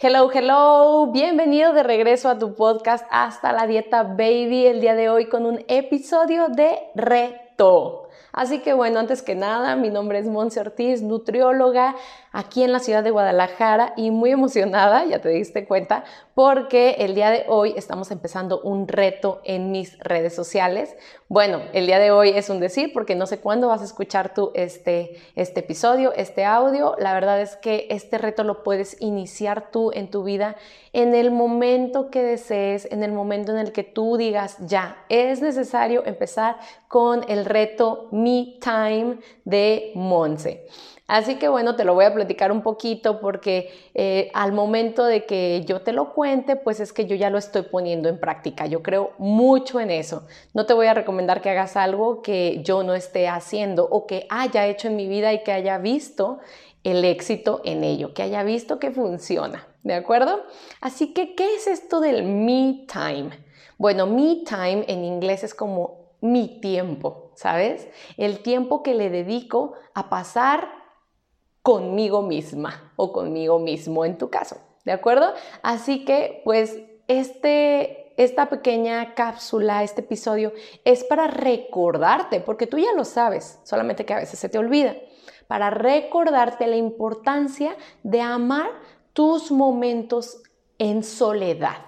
Hello, hello, bienvenido de regreso a tu podcast Hasta la Dieta Baby, el día de hoy con un episodio de reto. Así que bueno, antes que nada, mi nombre es Monse Ortiz, nutrióloga aquí en la ciudad de Guadalajara y muy emocionada, ya te diste cuenta, porque el día de hoy estamos empezando un reto en mis redes sociales. Bueno, el día de hoy es un decir porque no sé cuándo vas a escuchar tú este, este episodio, este audio. La verdad es que este reto lo puedes iniciar tú en tu vida en el momento que desees, en el momento en el que tú digas, ya, es necesario empezar con el reto Me Time de Monse. Así que bueno, te lo voy a platicar un poquito porque eh, al momento de que yo te lo cuente, pues es que yo ya lo estoy poniendo en práctica. Yo creo mucho en eso. No te voy a recomendar que hagas algo que yo no esté haciendo o que haya hecho en mi vida y que haya visto el éxito en ello, que haya visto que funciona. ¿De acuerdo? Así que, ¿qué es esto del me time? Bueno, me time en inglés es como mi tiempo, ¿sabes? El tiempo que le dedico a pasar conmigo misma o conmigo mismo en tu caso, ¿de acuerdo? Así que pues este, esta pequeña cápsula, este episodio es para recordarte, porque tú ya lo sabes, solamente que a veces se te olvida, para recordarte la importancia de amar tus momentos en soledad.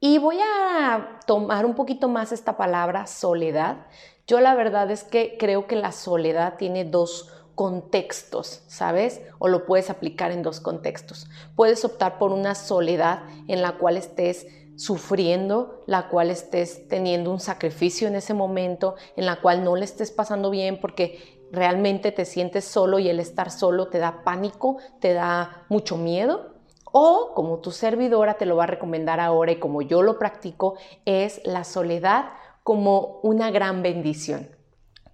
Y voy a tomar un poquito más esta palabra soledad. Yo la verdad es que creo que la soledad tiene dos contextos, ¿sabes? O lo puedes aplicar en dos contextos. Puedes optar por una soledad en la cual estés sufriendo, la cual estés teniendo un sacrificio en ese momento, en la cual no le estés pasando bien porque realmente te sientes solo y el estar solo te da pánico, te da mucho miedo. O como tu servidora te lo va a recomendar ahora y como yo lo practico, es la soledad como una gran bendición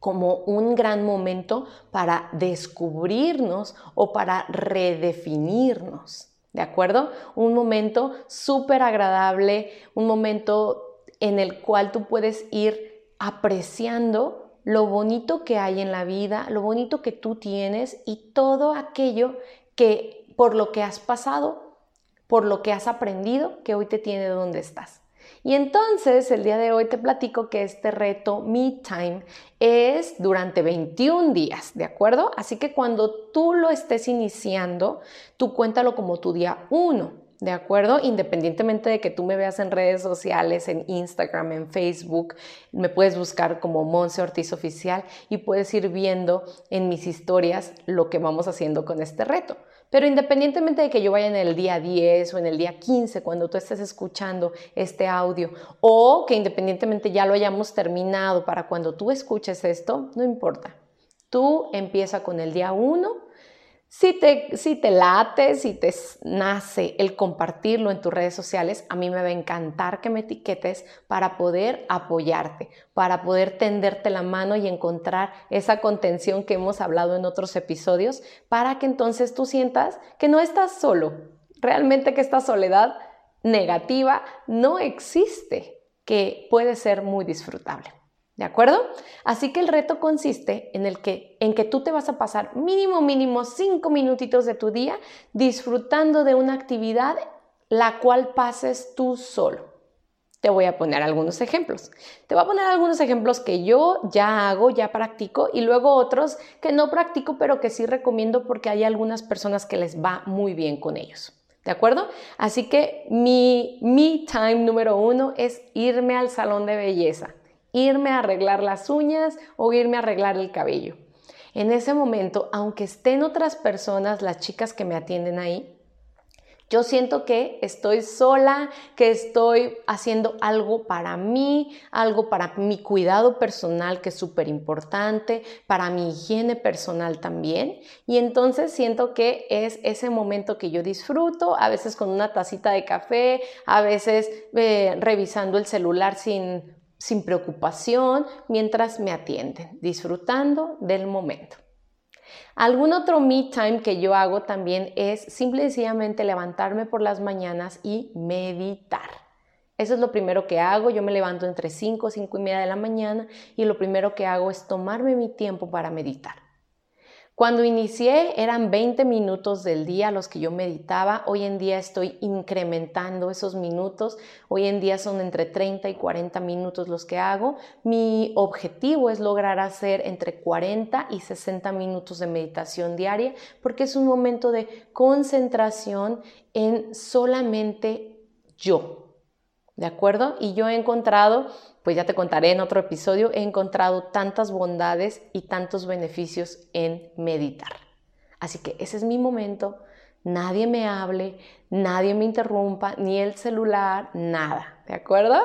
como un gran momento para descubrirnos o para redefinirnos. ¿De acuerdo? Un momento súper agradable, un momento en el cual tú puedes ir apreciando lo bonito que hay en la vida, lo bonito que tú tienes y todo aquello que por lo que has pasado, por lo que has aprendido, que hoy te tiene donde estás. Y entonces el día de hoy te platico que este reto Me Time es durante 21 días, ¿de acuerdo? Así que cuando tú lo estés iniciando, tú cuéntalo como tu día 1. ¿De acuerdo? Independientemente de que tú me veas en redes sociales, en Instagram, en Facebook, me puedes buscar como Monse Ortiz Oficial y puedes ir viendo en mis historias lo que vamos haciendo con este reto. Pero independientemente de que yo vaya en el día 10 o en el día 15, cuando tú estés escuchando este audio, o que independientemente ya lo hayamos terminado para cuando tú escuches esto, no importa. Tú empieza con el día 1 si te, si te late, si te nace el compartirlo en tus redes sociales, a mí me va a encantar que me etiquetes para poder apoyarte, para poder tenderte la mano y encontrar esa contención que hemos hablado en otros episodios, para que entonces tú sientas que no estás solo, realmente que esta soledad negativa no existe, que puede ser muy disfrutable. ¿De acuerdo? Así que el reto consiste en el que en que tú te vas a pasar mínimo mínimo cinco minutitos de tu día disfrutando de una actividad la cual pases tú solo. Te voy a poner algunos ejemplos. Te voy a poner algunos ejemplos que yo ya hago, ya practico y luego otros que no practico pero que sí recomiendo porque hay algunas personas que les va muy bien con ellos. ¿De acuerdo? Así que mi me time número uno es irme al salón de belleza irme a arreglar las uñas o irme a arreglar el cabello. En ese momento, aunque estén otras personas, las chicas que me atienden ahí, yo siento que estoy sola, que estoy haciendo algo para mí, algo para mi cuidado personal que es súper importante, para mi higiene personal también. Y entonces siento que es ese momento que yo disfruto, a veces con una tacita de café, a veces eh, revisando el celular sin, sin preocupación, mientras me atienden, disfrutando del momento. Algún otro me time que yo hago también es simple y sencillamente levantarme por las mañanas y meditar. Eso es lo primero que hago. Yo me levanto entre 5 o 5 y media de la mañana y lo primero que hago es tomarme mi tiempo para meditar. Cuando inicié eran 20 minutos del día los que yo meditaba. Hoy en día estoy incrementando esos minutos. Hoy en día son entre 30 y 40 minutos los que hago. Mi objetivo es lograr hacer entre 40 y 60 minutos de meditación diaria porque es un momento de concentración en solamente yo. ¿De acuerdo? Y yo he encontrado pues ya te contaré en otro episodio, he encontrado tantas bondades y tantos beneficios en meditar. Así que ese es mi momento, nadie me hable, nadie me interrumpa, ni el celular, nada, ¿de acuerdo?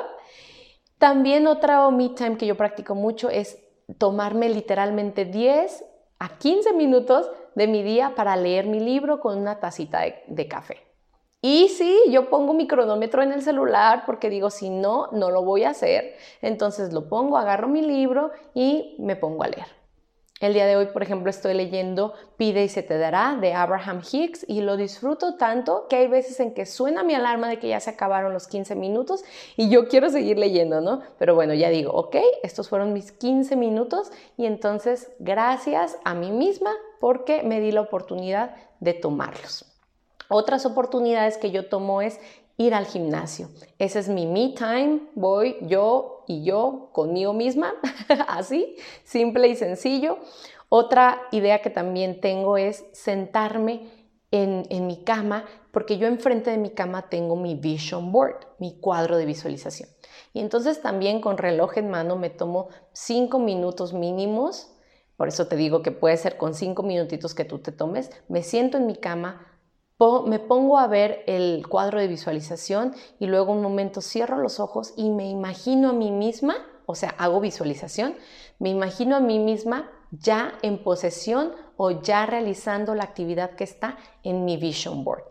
También otra me time que yo practico mucho es tomarme literalmente 10 a 15 minutos de mi día para leer mi libro con una tacita de, de café. Y sí, yo pongo mi cronómetro en el celular porque digo, si no, no lo voy a hacer. Entonces lo pongo, agarro mi libro y me pongo a leer. El día de hoy, por ejemplo, estoy leyendo Pide y se te dará de Abraham Hicks y lo disfruto tanto que hay veces en que suena mi alarma de que ya se acabaron los 15 minutos y yo quiero seguir leyendo, ¿no? Pero bueno, ya digo, ok, estos fueron mis 15 minutos y entonces gracias a mí misma porque me di la oportunidad de tomarlos. Otras oportunidades que yo tomo es ir al gimnasio. Ese es mi me time, voy yo y yo conmigo misma, así, simple y sencillo. Otra idea que también tengo es sentarme en, en, mi cama, porque yo enfrente de mi cama tengo mi vision board, mi cuadro de visualización. Y entonces también con reloj en mano me tomo cinco minutos mínimos, por eso te digo que puede ser con cinco minutitos que tú te tomes, me siento en mi cama, me pongo a ver el cuadro de visualización y luego un momento cierro los ojos y me imagino a mí misma, o sea, hago visualización, me imagino a mí misma ya en posesión o ya realizando la actividad que está en mi vision board.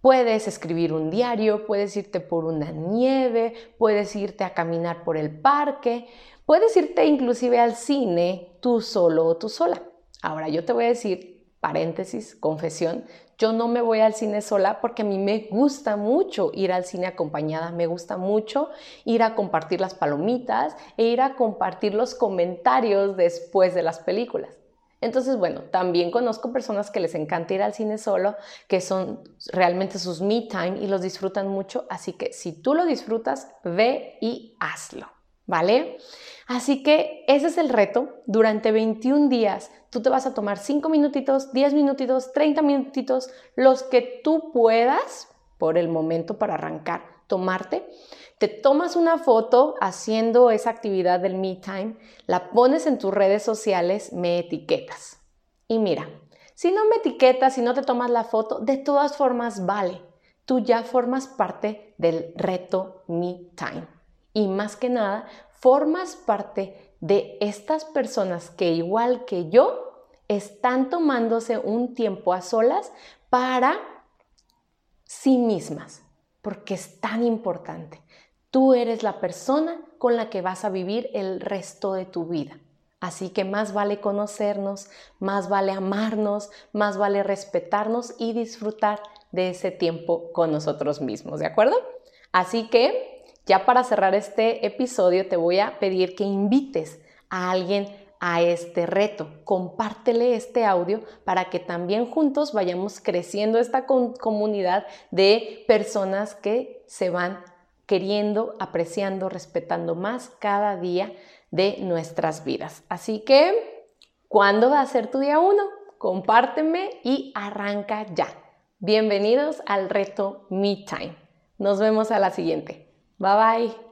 Puedes escribir un diario, puedes irte por una nieve, puedes irte a caminar por el parque, puedes irte inclusive al cine tú solo o tú sola. Ahora yo te voy a decir, paréntesis, confesión, yo no me voy al cine sola porque a mí me gusta mucho ir al cine acompañada, me gusta mucho ir a compartir las palomitas e ir a compartir los comentarios después de las películas. Entonces, bueno, también conozco personas que les encanta ir al cine solo, que son realmente sus me time y los disfrutan mucho, así que si tú lo disfrutas, ve y hazlo, ¿vale? Así que ese es el reto. Durante 21 días tú te vas a tomar 5 minutitos, 10 minutitos, 30 minutitos, los que tú puedas por el momento para arrancar, tomarte. Te tomas una foto haciendo esa actividad del me time, la pones en tus redes sociales, me etiquetas. Y mira, si no me etiquetas, si no te tomas la foto, de todas formas vale. Tú ya formas parte del reto Me Time. Y más que nada, formas parte de estas personas que igual que yo están tomándose un tiempo a solas para sí mismas, porque es tan importante. Tú eres la persona con la que vas a vivir el resto de tu vida. Así que más vale conocernos, más vale amarnos, más vale respetarnos y disfrutar de ese tiempo con nosotros mismos, ¿de acuerdo? Así que ya para cerrar este episodio te voy a pedir que invites a alguien a este reto. Compártele este audio para que también juntos vayamos creciendo esta comunidad de personas que se van queriendo, apreciando, respetando más cada día de nuestras vidas. Así que, ¿cuándo va a ser tu día uno? Compárteme y arranca ya. Bienvenidos al reto Me Time. Nos vemos a la siguiente. Bye bye.